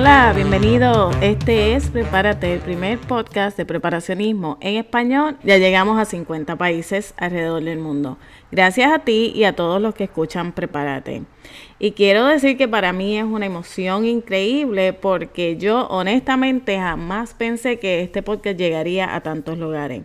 Hola, bienvenido. Este es Prepárate, el primer podcast de preparacionismo en español. Ya llegamos a 50 países alrededor del mundo. Gracias a ti y a todos los que escuchan Prepárate. Y quiero decir que para mí es una emoción increíble porque yo honestamente jamás pensé que este podcast llegaría a tantos lugares.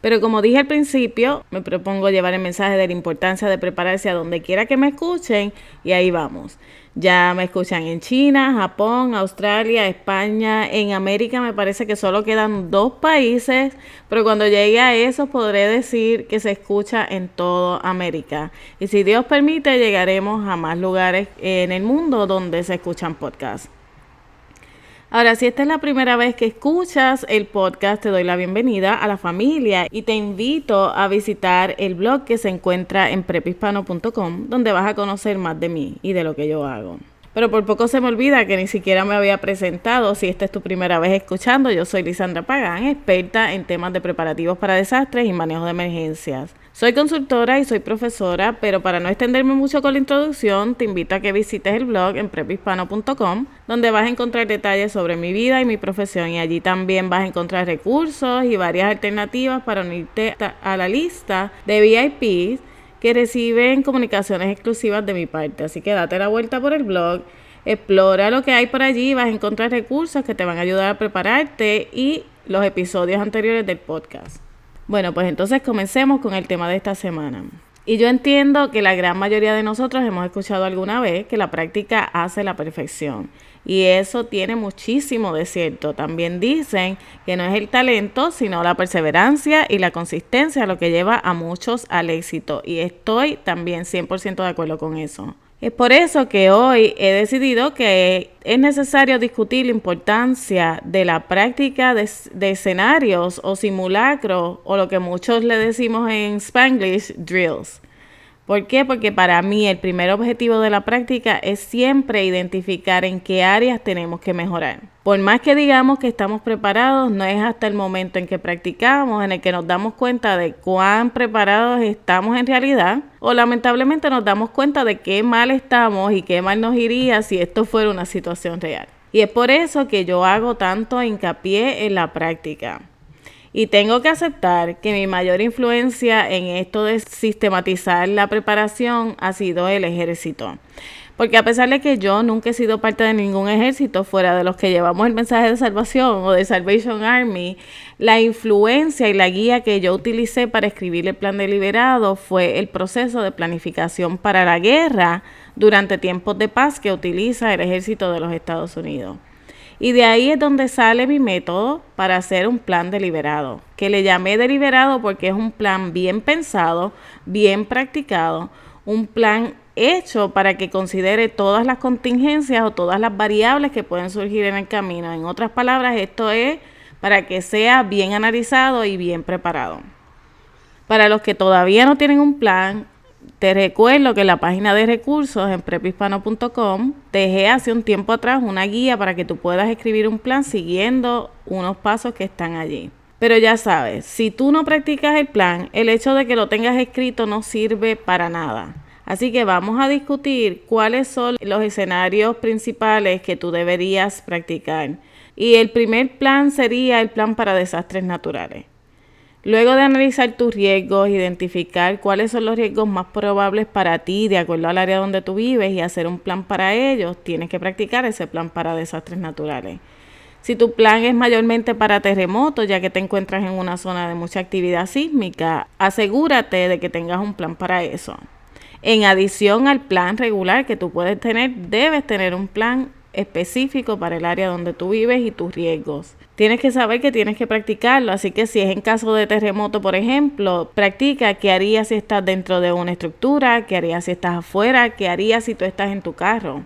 Pero como dije al principio, me propongo llevar el mensaje de la importancia de prepararse a donde quiera que me escuchen y ahí vamos. Ya me escuchan en China, Japón, Australia, España, en América me parece que solo quedan dos países, pero cuando llegue a eso podré decir que se escucha en toda América. Y si Dios permite, llegaremos a más lugares en el mundo donde se escuchan podcasts. Ahora, si esta es la primera vez que escuchas el podcast, te doy la bienvenida a la familia y te invito a visitar el blog que se encuentra en prepispano.com, donde vas a conocer más de mí y de lo que yo hago. Pero por poco se me olvida que ni siquiera me había presentado. Si esta es tu primera vez escuchando, yo soy Lisandra Pagán, experta en temas de preparativos para desastres y manejo de emergencias. Soy consultora y soy profesora, pero para no extenderme mucho con la introducción, te invito a que visites el blog en prepispano.com, donde vas a encontrar detalles sobre mi vida y mi profesión y allí también vas a encontrar recursos y varias alternativas para unirte a la lista de VIPs que reciben comunicaciones exclusivas de mi parte. Así que date la vuelta por el blog, explora lo que hay por allí, vas a encontrar recursos que te van a ayudar a prepararte y los episodios anteriores del podcast. Bueno, pues entonces comencemos con el tema de esta semana. Y yo entiendo que la gran mayoría de nosotros hemos escuchado alguna vez que la práctica hace la perfección. Y eso tiene muchísimo de cierto. También dicen que no es el talento, sino la perseverancia y la consistencia lo que lleva a muchos al éxito. Y estoy también 100% de acuerdo con eso. Es por eso que hoy he decidido que es necesario discutir la importancia de la práctica de, escenarios o simulacros o lo que muchos le decimos en Spanglish, drills. ¿Por qué? Porque para mí el primer objetivo de la práctica es siempre identificar en qué áreas tenemos que mejorar. Por más que digamos que estamos preparados, no es hasta el momento en que practicamos en el que nos damos cuenta de cuán preparados estamos en realidad o lamentablemente nos damos cuenta de qué mal estamos y qué mal nos iría si esto fuera una situación real. Y es por eso que yo hago tanto hincapié en la práctica. Y tengo que aceptar que mi mayor influencia en esto de sistematizar la preparación ha sido el ejército. Porque a pesar de que yo nunca he sido parte de ningún ejército fuera de los que llevamos el mensaje de salvación o de Salvation Army, la influencia y la guía que yo utilicé para escribir el plan deliberado fue el proceso de planificación para la guerra durante tiempos de paz que utiliza el ejército de los Estados Unidos. Y de ahí es donde sale mi método para hacer un plan deliberado, que le llamé deliberado porque es un plan bien pensado, bien practicado, un plan hecho para que considere todas las contingencias o todas las variables que pueden surgir en el camino. En otras palabras, esto es para que sea bien analizado y bien preparado. Para los que todavía no tienen un plan, te recuerdo que en la página de recursos en prepispano.com dejé hace un tiempo atrás una guía para que tú puedas escribir un plan siguiendo unos pasos que están allí. Pero ya sabes, si tú no practicas el plan, el hecho de que lo tengas escrito no sirve para nada. Así que vamos a discutir cuáles son los escenarios principales que tú deberías practicar. Y el primer plan sería el plan para desastres naturales. Luego de analizar tus riesgos, identificar cuáles son los riesgos más probables para ti de acuerdo al área donde tú vives y hacer un plan para ellos, tienes que practicar ese plan para desastres naturales. Si tu plan es mayormente para terremotos, ya que te encuentras en una zona de mucha actividad sísmica, asegúrate de que tengas un plan para eso. En adición al plan regular que tú puedes tener, debes tener un plan específico para el área donde tú vives y tus riesgos. Tienes que saber que tienes que practicarlo, así que si es en caso de terremoto, por ejemplo, practica qué harías si estás dentro de una estructura, qué harías si estás afuera, qué harías si tú estás en tu carro.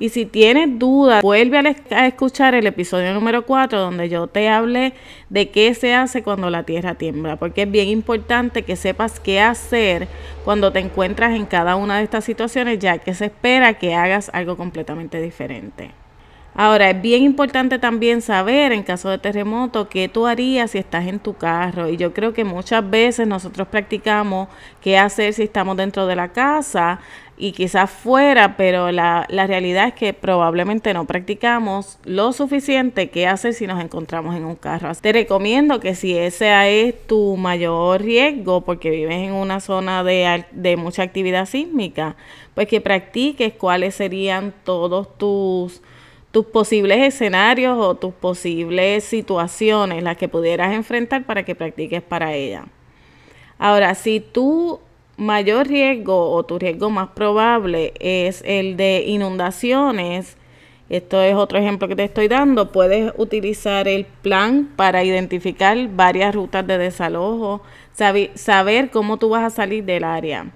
Y si tienes dudas, vuelve a escuchar el episodio número 4 donde yo te hablé de qué se hace cuando la tierra tiembla, porque es bien importante que sepas qué hacer cuando te encuentras en cada una de estas situaciones, ya que se espera que hagas algo completamente diferente. Ahora, es bien importante también saber en caso de terremoto qué tú harías si estás en tu carro. Y yo creo que muchas veces nosotros practicamos qué hacer si estamos dentro de la casa y quizás fuera, pero la, la realidad es que probablemente no practicamos lo suficiente qué hacer si nos encontramos en un carro. Te recomiendo que si ese es tu mayor riesgo, porque vives en una zona de, de mucha actividad sísmica, pues que practiques cuáles serían todos tus tus posibles escenarios o tus posibles situaciones, las que pudieras enfrentar para que practiques para ella. Ahora, si tu mayor riesgo o tu riesgo más probable es el de inundaciones, esto es otro ejemplo que te estoy dando, puedes utilizar el plan para identificar varias rutas de desalojo, saber cómo tú vas a salir del área.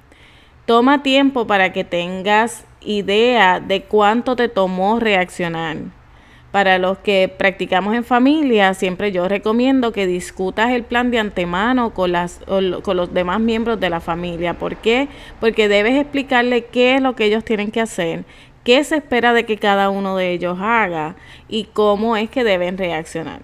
Toma tiempo para que tengas idea de cuánto te tomó reaccionar. Para los que practicamos en familia, siempre yo recomiendo que discutas el plan de antemano con, las, con los demás miembros de la familia. ¿Por qué? Porque debes explicarle qué es lo que ellos tienen que hacer, qué se espera de que cada uno de ellos haga y cómo es que deben reaccionar.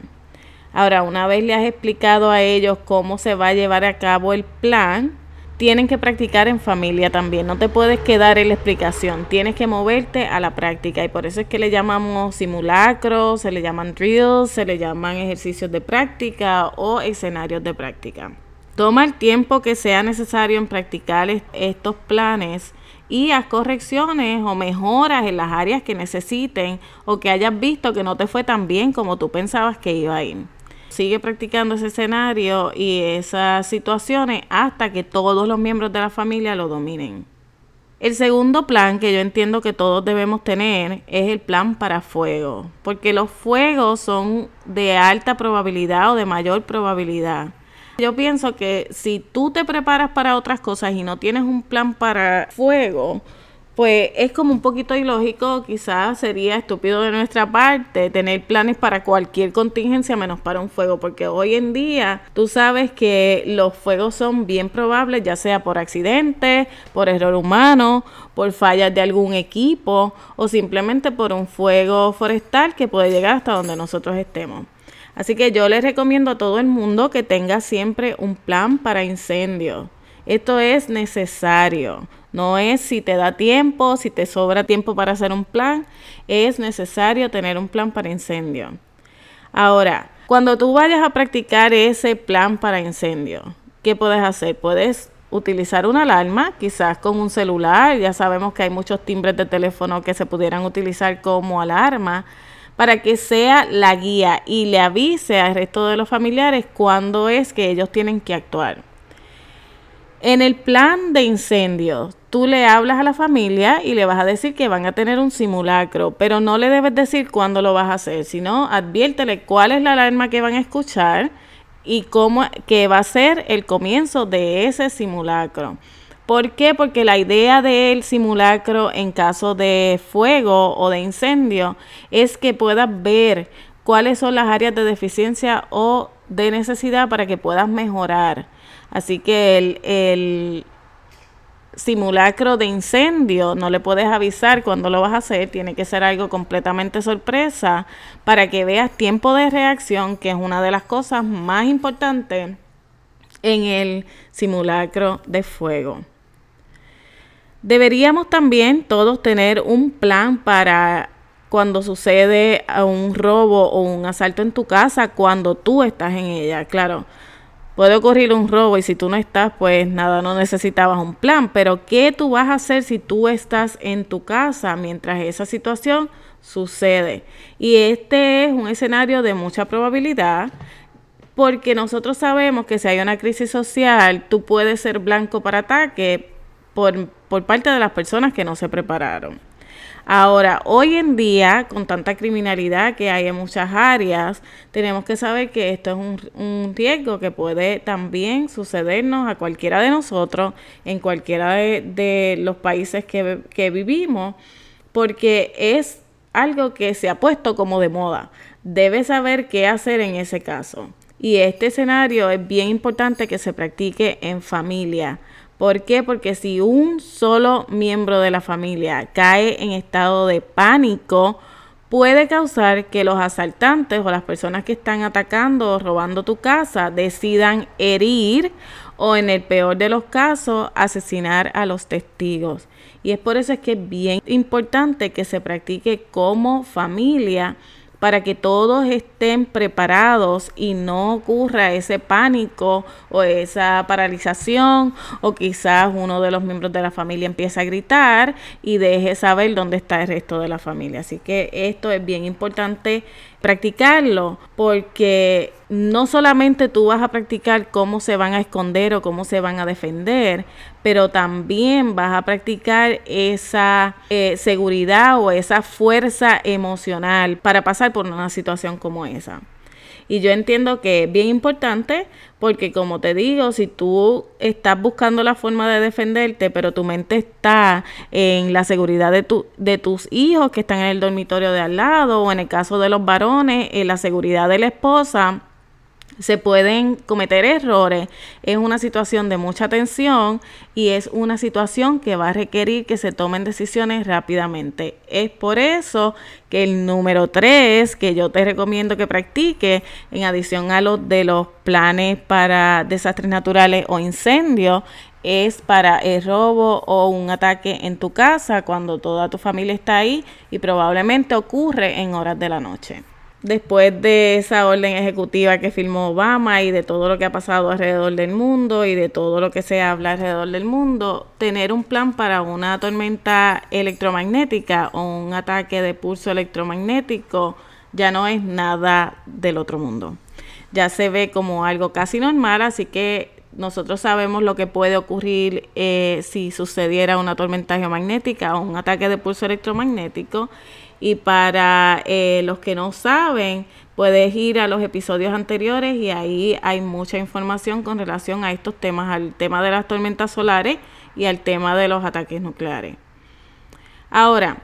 Ahora, una vez le has explicado a ellos cómo se va a llevar a cabo el plan, tienen que practicar en familia también. No te puedes quedar en la explicación, tienes que moverte a la práctica y por eso es que le llamamos simulacros, se le llaman drills, se le llaman ejercicios de práctica o escenarios de práctica. Toma el tiempo que sea necesario en practicar estos planes y haz correcciones o mejoras en las áreas que necesiten o que hayas visto que no te fue tan bien como tú pensabas que iba a ir sigue practicando ese escenario y esas situaciones hasta que todos los miembros de la familia lo dominen. El segundo plan que yo entiendo que todos debemos tener es el plan para fuego, porque los fuegos son de alta probabilidad o de mayor probabilidad. Yo pienso que si tú te preparas para otras cosas y no tienes un plan para fuego, pues es como un poquito ilógico, quizás sería estúpido de nuestra parte tener planes para cualquier contingencia menos para un fuego, porque hoy en día tú sabes que los fuegos son bien probables, ya sea por accidente, por error humano, por fallas de algún equipo o simplemente por un fuego forestal que puede llegar hasta donde nosotros estemos. Así que yo les recomiendo a todo el mundo que tenga siempre un plan para incendios. Esto es necesario. No es si te da tiempo, si te sobra tiempo para hacer un plan, es necesario tener un plan para incendio. Ahora, cuando tú vayas a practicar ese plan para incendio, ¿qué puedes hacer? Puedes utilizar una alarma, quizás con un celular, ya sabemos que hay muchos timbres de teléfono que se pudieran utilizar como alarma, para que sea la guía y le avise al resto de los familiares cuándo es que ellos tienen que actuar. En el plan de incendio, tú le hablas a la familia y le vas a decir que van a tener un simulacro, pero no le debes decir cuándo lo vas a hacer, sino adviértele cuál es la alarma que van a escuchar y cómo que va a ser el comienzo de ese simulacro. ¿Por qué? Porque la idea del simulacro en caso de fuego o de incendio es que puedas ver cuáles son las áreas de deficiencia o de necesidad para que puedas mejorar. Así que el, simulacro de incendio no le puedes avisar cuando lo vas a hacer, tiene que ser algo completamente sorpresa para que veas tiempo de reacción, que es una de las cosas más importantes en el simulacro de fuego. Deberíamos también todos tener un plan para cuando sucede un robo o un asalto en tu casa, cuando tú estás en ella. Claro, puede ocurrir un robo y si tú no estás, pues nada, no necesitabas un plan. Pero ¿qué tú vas a hacer si tú estás en tu casa mientras esa situación sucede? Y este es un escenario de mucha probabilidad porque nosotros sabemos que si hay una crisis social, tú puedes ser blanco para ataque por, por parte de las personas que no se prepararon. Ahora, hoy en día, con tanta criminalidad que hay en muchas áreas, tenemos que saber que esto es un, riesgo que puede también sucedernos a cualquiera de nosotros en cualquiera de, los países que, que vivimos, porque es algo que se ha puesto como de moda. Debes saber qué hacer en ese caso. Y este escenario es bien importante que se practique en familia. ¿Por qué? Porque si un solo miembro de la familia cae en estado de pánico, puede causar que los asaltantes o las personas que están atacando o robando tu casa decidan herir o en el peor de los casos asesinar a los testigos. Y es por eso es que es bien importante que se practique como familia para que todos estén preparados y no ocurra ese pánico o esa paralización o quizás uno de los miembros de la familia empiece a gritar y deje saber dónde está el resto de la familia. Así que esto es bien importante practicarlo porque no solamente tú vas a practicar cómo se van a esconder o cómo se van a defender, pero también vas a practicar esa eh, seguridad o esa fuerza emocional para pasar por una situación como esa. Y yo entiendo que es bien importante porque como te digo, si tú estás buscando la forma de defenderte, pero tu mente está en la seguridad de, tu, de tus hijos que están en el dormitorio de al lado o en el caso de los varones, en la seguridad de la esposa, se pueden cometer errores. Es una situación de mucha tensión y es una situación que va a requerir que se tomen decisiones rápidamente. Es por eso que el número 3 que yo te recomiendo que practique, en adición a los de los planes para desastres naturales o incendios, es para el robo o un ataque en tu casa cuando toda tu familia está ahí y probablemente ocurre en horas de la noche después de esa orden ejecutiva que firmó Obama y de todo lo que ha pasado alrededor del mundo y de todo lo que se habla alrededor del mundo, tener un plan para una tormenta electromagnética o un ataque de pulso electromagnético ya no es nada del otro mundo. Ya se ve como algo casi normal, así que nosotros sabemos lo que puede ocurrir eh, si sucediera una tormenta geomagnética o un ataque de pulso electromagnético y para eh, los que no saben, puedes ir a los episodios anteriores y ahí hay mucha información con relación a estos temas, al tema de las tormentas solares y al tema de los ataques nucleares. Ahora,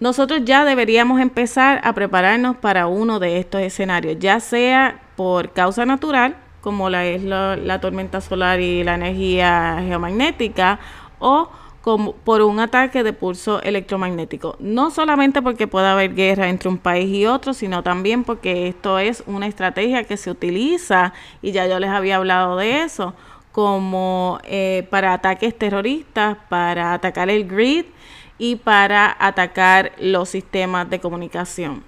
nosotros ya deberíamos empezar a prepararnos para uno de estos escenarios, ya sea por causa natural, como la es la tormenta solar y la energía geomagnética, o como por un ataque de pulso electromagnético. No solamente porque pueda haber guerra entre un país y otro, sino también porque esto es una estrategia que se utiliza, y ya yo les había hablado de eso, como eh, para ataques terroristas, para atacar el grid y para atacar los sistemas de comunicación.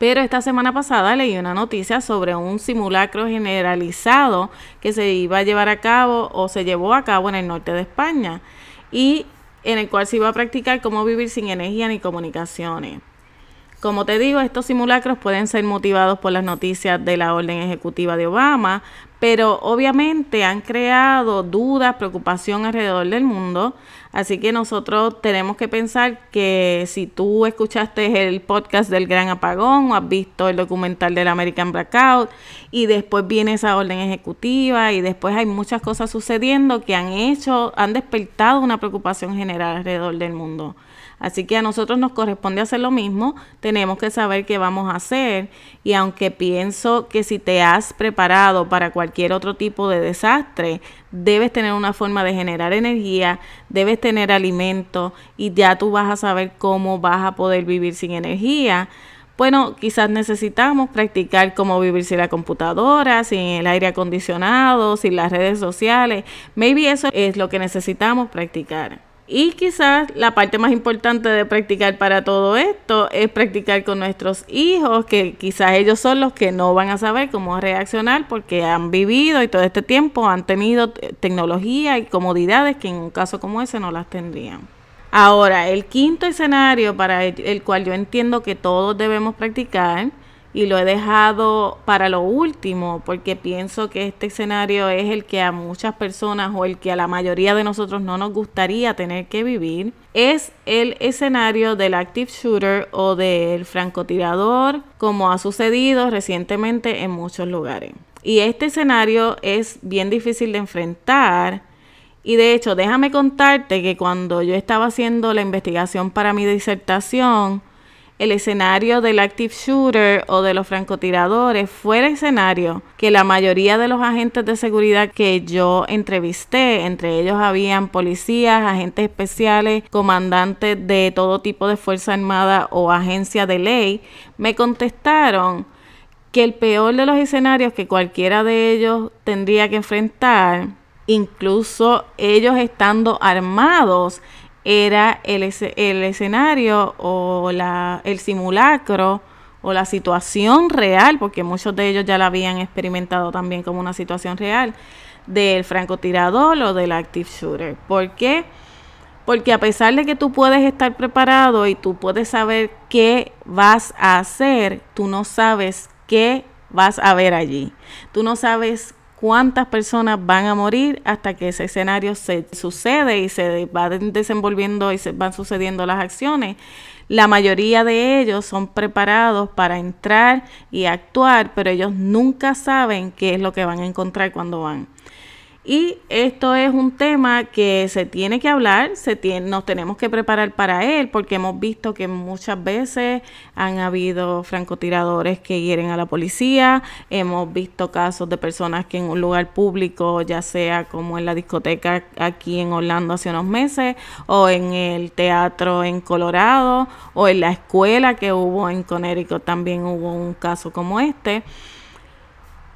Pero esta semana pasada leí una noticia sobre un simulacro generalizado que se iba a llevar a cabo o se llevó a cabo en el norte de España y en el cual se iba a practicar cómo vivir sin energía ni comunicaciones. Como te digo, estos simulacros pueden ser motivados por las noticias de la orden ejecutiva de Obama, pero obviamente han creado dudas, preocupación alrededor del mundo. Así que nosotros tenemos que pensar que si tú escuchaste el podcast del Gran Apagón o has visto el documental del American Blackout y después viene esa orden ejecutiva y después hay muchas cosas sucediendo que han hecho, han despertado una preocupación general alrededor del mundo. Así que a nosotros nos corresponde hacer lo mismo, tenemos que saber qué vamos a hacer y aunque pienso que si te has preparado para cualquier otro tipo de desastre, debes tener una forma de generar energía, debes tener alimento y ya tú vas a saber cómo vas a poder vivir sin energía. Bueno, quizás necesitamos practicar cómo vivir sin la computadora, sin el aire acondicionado, sin las redes sociales. Maybe eso es lo que necesitamos practicar. Y quizás la parte más importante de practicar para todo esto es practicar con nuestros hijos, que quizás ellos son los que no van a saber cómo reaccionar porque han vivido y todo este tiempo han tenido tecnología y comodidades que en un caso como ese no las tendrían. Ahora, el quinto escenario para el, cual yo entiendo que todos debemos practicar y lo he dejado para lo último porque pienso que este escenario es el que a muchas personas o el que a la mayoría de nosotros no nos gustaría tener que vivir, es el escenario del active shooter o del francotirador como ha sucedido recientemente en muchos lugares. Y este escenario es bien difícil de enfrentar y de hecho déjame contarte que cuando yo estaba haciendo la investigación para mi disertación, el escenario del active shooter o de los francotiradores fue el escenario que la mayoría de los agentes de seguridad que yo entrevisté, entre ellos habían policías, agentes especiales, comandantes de todo tipo de Fuerza Armada o agencia de ley, me contestaron que el peor de los escenarios que cualquiera de ellos tendría que enfrentar, incluso ellos estando armados, era el, el escenario o la, el simulacro o la situación real, porque muchos de ellos ya la habían experimentado también como una situación real, del francotirador o del active shooter. ¿Por qué? Porque a pesar de que tú puedes estar preparado y tú puedes saber qué vas a hacer, tú no sabes qué vas a ver allí. Tú no sabes cuántas personas van a morir hasta que ese escenario se sucede y se van desenvolviendo y se van sucediendo las acciones. La mayoría de ellos son preparados para entrar y actuar, pero ellos nunca saben qué es lo que van a encontrar cuando van. Y esto es un tema que se tiene que hablar, se tiene, nos tenemos que preparar para él, porque hemos visto que muchas veces han habido francotiradores que hieren a la policía, hemos visto casos de personas que en un lugar público, ya sea como en la discoteca aquí en Orlando hace unos meses, o en el teatro en Colorado, o en la escuela que hubo en Connecticut también hubo un caso como este.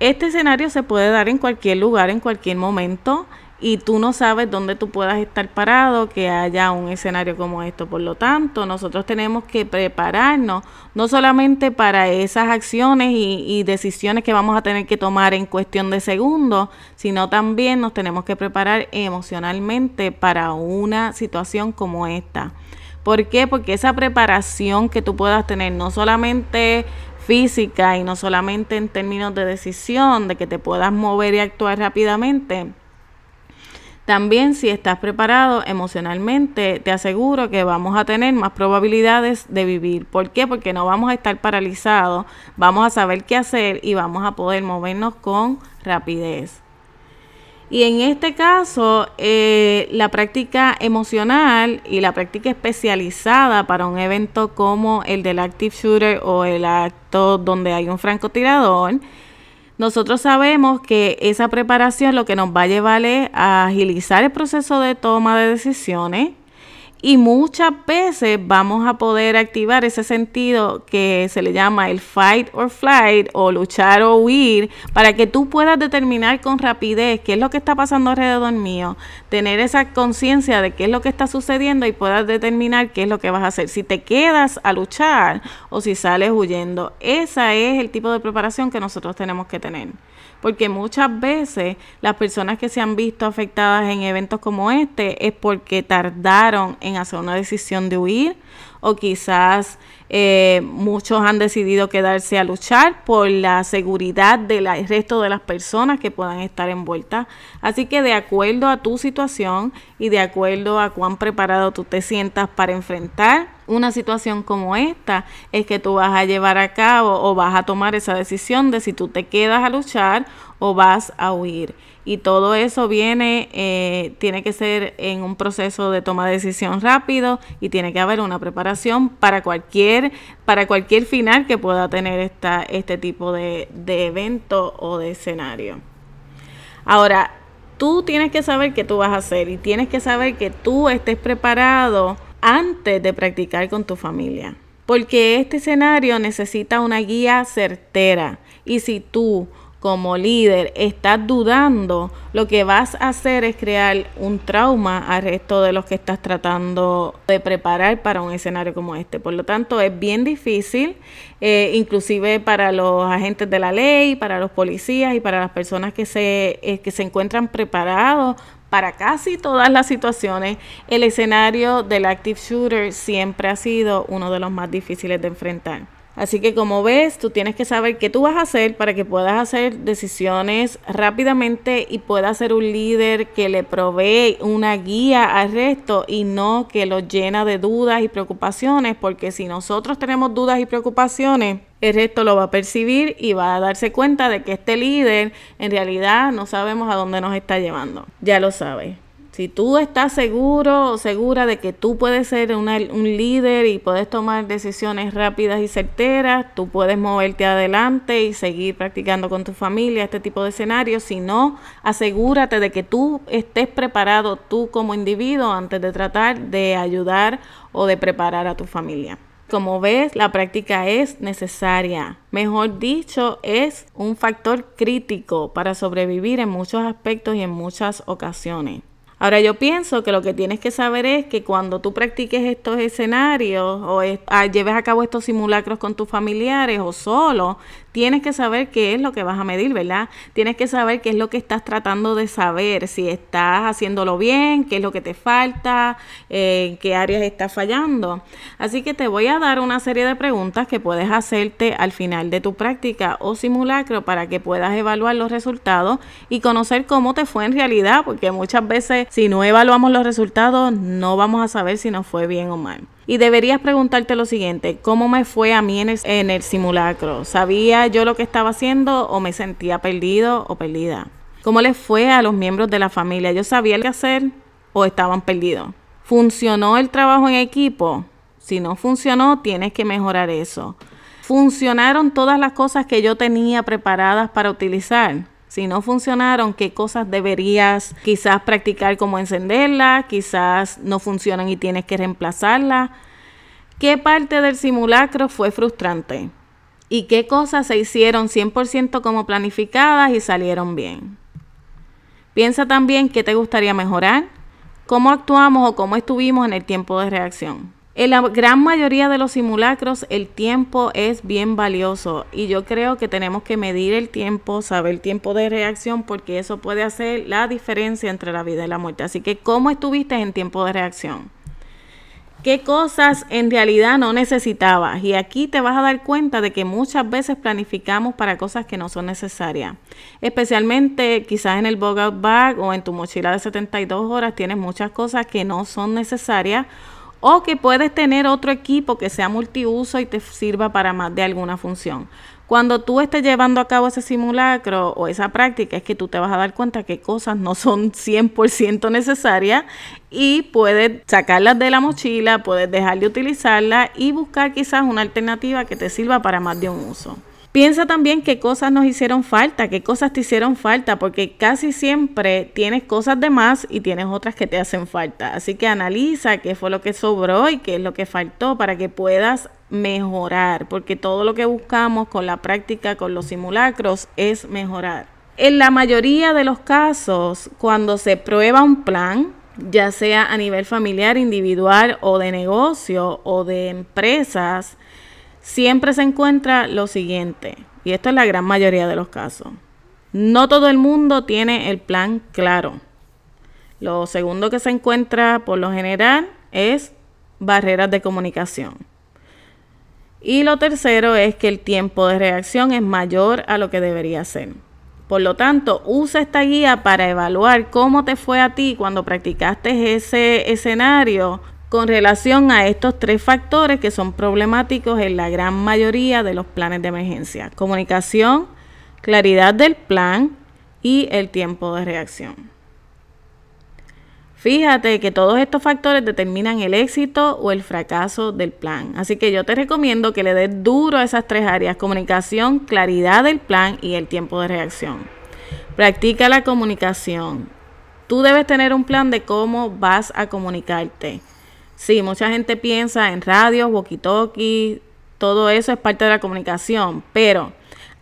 Este escenario se puede dar en cualquier lugar, en cualquier momento, y tú no sabes dónde tú puedas estar parado, que haya un escenario como esto. Por lo tanto, nosotros tenemos que prepararnos no solamente para esas acciones y, decisiones que vamos a tener que tomar en cuestión de segundos, sino también nos tenemos que preparar emocionalmente para una situación como esta. ¿Por qué? Porque esa preparación que tú puedas tener, no solamente física y no solamente en términos de decisión, de que te puedas mover y actuar rápidamente. También si estás preparado emocionalmente, te aseguro que vamos a tener más probabilidades de vivir. ¿Por qué? Porque no vamos a estar paralizados, vamos a saber qué hacer y vamos a poder movernos con rapidez. Y en este caso, eh, la práctica emocional y la práctica especializada para un evento como el del active shooter o el acto donde hay un francotirador, nosotros sabemos que esa preparación lo que nos va a llevar es a agilizar el proceso de toma de decisiones, y muchas veces vamos a poder activar ese sentido que se le llama el fight or flight o luchar o huir para que tú puedas determinar con rapidez qué es lo que está pasando alrededor mío, tener esa conciencia de qué es lo que está sucediendo y puedas determinar qué es lo que vas a hacer, si te quedas a luchar o si sales huyendo. Ese es el tipo de preparación que nosotros tenemos que tener porque muchas veces las personas que se han visto afectadas en eventos como este es porque tardaron en hacer una decisión de huir o quizás eh, muchos han decidido quedarse a luchar por la seguridad del resto de las personas que puedan estar envueltas. Así que de acuerdo a tu situación y de acuerdo a cuán preparado tú te sientas para enfrentar una situación como esta, es que tú vas a llevar a cabo o vas a tomar esa decisión de si tú te quedas a luchar o vas a huir y todo eso viene, eh, tiene que ser en un proceso de toma de decisión rápido y tiene que haber una preparación para cualquier, para cualquier final que pueda tener esta, este tipo de, de evento o de escenario. Ahora, tú tienes que saber qué tú vas a hacer y tienes que saber que tú estés preparado antes de practicar con tu familia. Porque este escenario necesita una guía certera. Y si tú como líder estás dudando, lo que vas a hacer es crear un trauma al resto de los que estás tratando de preparar para un escenario como este. Por lo tanto, es bien difícil, eh, inclusive para los agentes de la ley, para los policías y para las personas que se, eh, que se encuentran preparados para casi todas las situaciones, el escenario del active shooter siempre ha sido uno de los más difíciles de enfrentar. Así que como ves, tú tienes que saber qué tú vas a hacer para que puedas hacer decisiones rápidamente y puedas ser un líder que le provee una guía al resto y no que lo llena de dudas y preocupaciones, porque si nosotros tenemos dudas y preocupaciones, el resto lo va a percibir y va a darse cuenta de que este líder en realidad no sabemos a dónde nos está llevando. Ya lo sabes Si tú estás seguro o segura de que tú puedes ser un líder y puedes tomar decisiones rápidas y certeras, tú puedes moverte adelante y seguir practicando con tu familia este tipo de escenarios. Si no, asegúrate de que tú estés preparado tú como individuo antes de tratar de ayudar o de preparar a tu familia. Como ves, la práctica es necesaria. Mejor dicho, es un factor crítico para sobrevivir en muchos aspectos y en muchas ocasiones. Ahora yo pienso que lo que tienes que saber es que cuando tú practiques estos escenarios o ah, lleves a cabo estos simulacros con tus familiares o solo, tienes que saber qué es lo que vas a medir, ¿verdad? Tienes que saber qué es lo que estás tratando de saber, si estás haciéndolo bien, qué es lo que te falta, eh, qué áreas estás fallando. Así que te voy a dar una serie de preguntas que puedes hacerte al final de tu práctica o simulacro para que puedas evaluar los resultados y conocer cómo te fue en realidad, porque muchas veces si no evaluamos los resultados no vamos a saber si nos fue bien o mal. Y deberías preguntarte lo siguiente, ¿cómo me fue a mí en el, simulacro? ¿Sabía yo lo que estaba haciendo o me sentía perdido o perdida? ¿Cómo le fue a los miembros de la familia? ¿Yo sabía qué hacer o estaban perdidos? ¿Funcionó el trabajo en equipo? Si no funcionó, tienes que mejorar eso. ¿Funcionaron todas las cosas que yo tenía preparadas para utilizar? Si no funcionaron, ¿qué cosas deberías quizás practicar como encenderla? Quizás no funcionan y tienes que reemplazarla. ¿Qué parte del simulacro fue frustrante? ¿Y qué cosas se hicieron 100% como planificadas y salieron bien? Piensa también qué te gustaría mejorar, cómo actuamos o cómo estuvimos en el tiempo de reacción. En la gran mayoría de los simulacros el tiempo es bien valioso y yo creo que tenemos que medir el tiempo, saber el tiempo de reacción porque eso puede hacer la diferencia entre la vida y la muerte. Así que, ¿cómo estuviste en tiempo de reacción? ¿Qué cosas en realidad no necesitabas? Y aquí te vas a dar cuenta de que muchas veces planificamos para cosas que no son necesarias. Especialmente quizás en el bug out bag o en tu mochila de 72 horas tienes muchas cosas que no son necesarias o que puedes tener otro equipo que sea multiuso y te sirva para más de alguna función. Cuando tú estés llevando a cabo ese simulacro o esa práctica, es que tú te vas a dar cuenta que cosas no son 100% necesarias y puedes sacarlas de la mochila, puedes dejar de utilizarla y buscar quizás una alternativa que te sirva para más de un uso. Piensa también qué cosas nos hicieron falta, qué cosas te hicieron falta, porque casi siempre tienes cosas de más y tienes otras que te hacen falta. Así que analiza qué fue lo que sobró y qué es lo que faltó para que puedas mejorar, porque todo lo que buscamos con la práctica, con los simulacros, es mejorar. En la mayoría de los casos, cuando se prueba un plan, ya sea a nivel familiar, individual o de negocio o de empresas, siempre se encuentra lo siguiente, y esto es la gran mayoría de los casos. No todo el mundo tiene el plan claro. Lo segundo que se encuentra por lo general es barreras de comunicación. Y lo tercero es que el tiempo de reacción es mayor a lo que debería ser. Por lo tanto, usa esta guía para evaluar cómo te fue a ti cuando practicaste ese escenario con relación a estos tres factores que son problemáticos en la gran mayoría de los planes de emergencia. Comunicación, claridad del plan y el tiempo de reacción. Fíjate que todos estos factores determinan el éxito o el fracaso del plan. Así que yo te recomiendo que le des duro a esas tres áreas, comunicación, claridad del plan y el tiempo de reacción. Practica la comunicación. Tú debes tener un plan de cómo vas a comunicarte. Sí, mucha gente piensa en radio, walkie-talkie, todo eso es parte de la comunicación, pero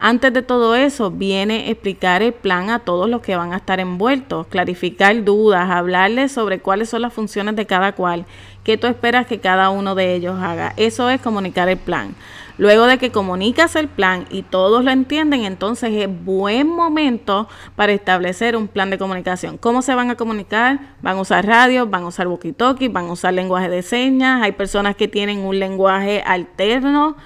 antes de todo eso viene explicar el plan a todos los que van a estar envueltos, clarificar dudas, hablarles sobre cuáles son las funciones de cada cual, qué tú esperas que cada uno de ellos haga. Eso es comunicar el plan. Luego de que comunicas el plan y todos lo entienden, entonces es buen momento para establecer un plan de comunicación. ¿Cómo se van a comunicar? Van a usar radio, van a usar walkie-talkie, van a usar lenguaje de señas. Hay personas que tienen un lenguaje alterno.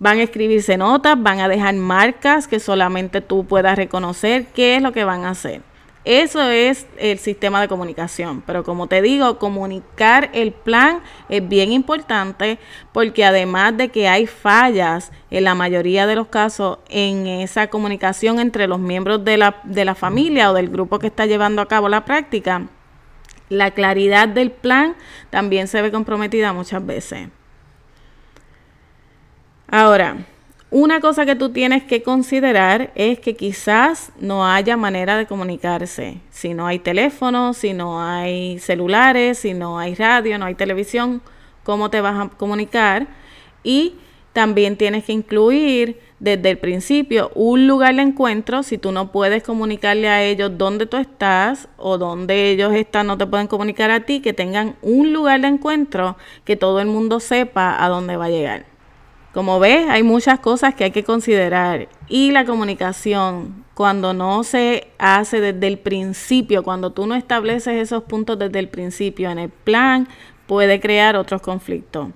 Van a escribirse notas, van a dejar marcas que solamente tú puedas reconocer qué es lo que van a hacer. Eso es el sistema de comunicación. Pero como te digo, comunicar el plan es bien importante porque además de que hay fallas en la mayoría de los casos en esa comunicación entre los miembros de la, de la familia o del grupo que está llevando a cabo la práctica, La claridad del plan también se ve comprometida muchas veces. Ahora, una cosa que tú tienes que considerar es que quizás no haya manera de comunicarse. Si no hay teléfono, si no hay celulares, si no hay radio, no hay televisión, ¿cómo te vas a comunicar? Y también tienes que incluir desde el principio un lugar de encuentro. Si tú no puedes comunicarle a ellos dónde tú estás o dónde ellos están, no te pueden comunicar a ti, que tengan un lugar de encuentro que todo el mundo sepa a dónde va a llegar. Como ves, hay muchas cosas que hay que considerar. Y la comunicación, cuando no se hace desde el principio, cuando tú no estableces esos puntos desde el principio en el plan, puede crear otros conflictos.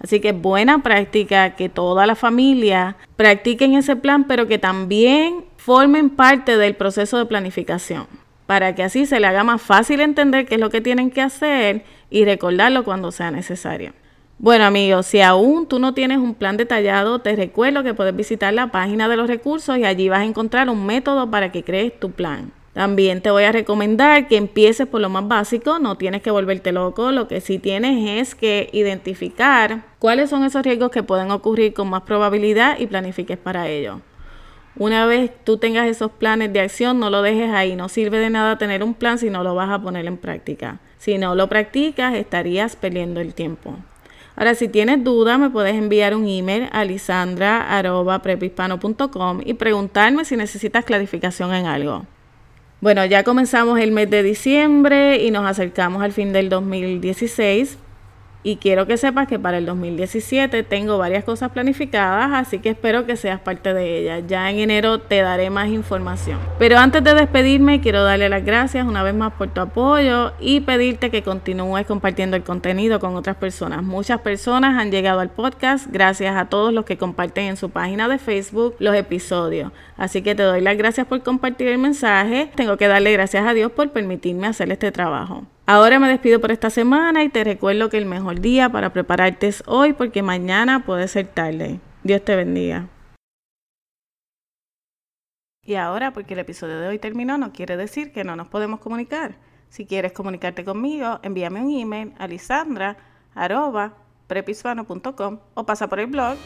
Así que buena práctica que toda la familia practiquen ese plan, pero que también formen parte del proceso de planificación, para que así se le haga más fácil entender qué es lo que tienen que hacer y recordarlo cuando sea necesario. Bueno amigos, si aún tú no tienes un plan detallado, te recuerdo que puedes visitar la página de los recursos y allí vas a encontrar un método para que crees tu plan. También te voy a recomendar que empieces por lo más básico, no tienes que volverte loco, lo que sí tienes es que identificar cuáles son esos riesgos que pueden ocurrir con más probabilidad y planifiques para ello. Una vez tú tengas esos planes de acción, no lo dejes ahí, no sirve de nada tener un plan si no lo vas a poner en práctica. Si no lo practicas, estarías perdiendo el tiempo. Ahora, si tienes duda, me puedes enviar un email a lisandra.prepispano.com y preguntarme si necesitas clarificación en algo. Bueno, ya comenzamos el mes de diciembre y nos acercamos al fin del 2016. Y quiero que sepas que para el 2017 tengo varias cosas planificadas, así que espero que seas parte de ellas. Ya en enero te daré más información. Pero antes de despedirme, quiero darle las gracias una vez más por tu apoyo y pedirte que continúes compartiendo el contenido con otras personas. Muchas personas han llegado al podcast gracias a todos los que comparten en su página de Facebook los episodios. Así que te doy las gracias por compartir el mensaje. Tengo que darle gracias a Dios por permitirme hacer este trabajo. Ahora me despido por esta semana y te recuerdo que el mejor día para prepararte es hoy porque mañana puede ser tarde. Dios te bendiga. Y ahora, porque el episodio de hoy terminó, no quiere decir que no nos podemos comunicar. Si quieres comunicarte conmigo, envíame un email a lisandra.prepisvano.com o pasa por el blog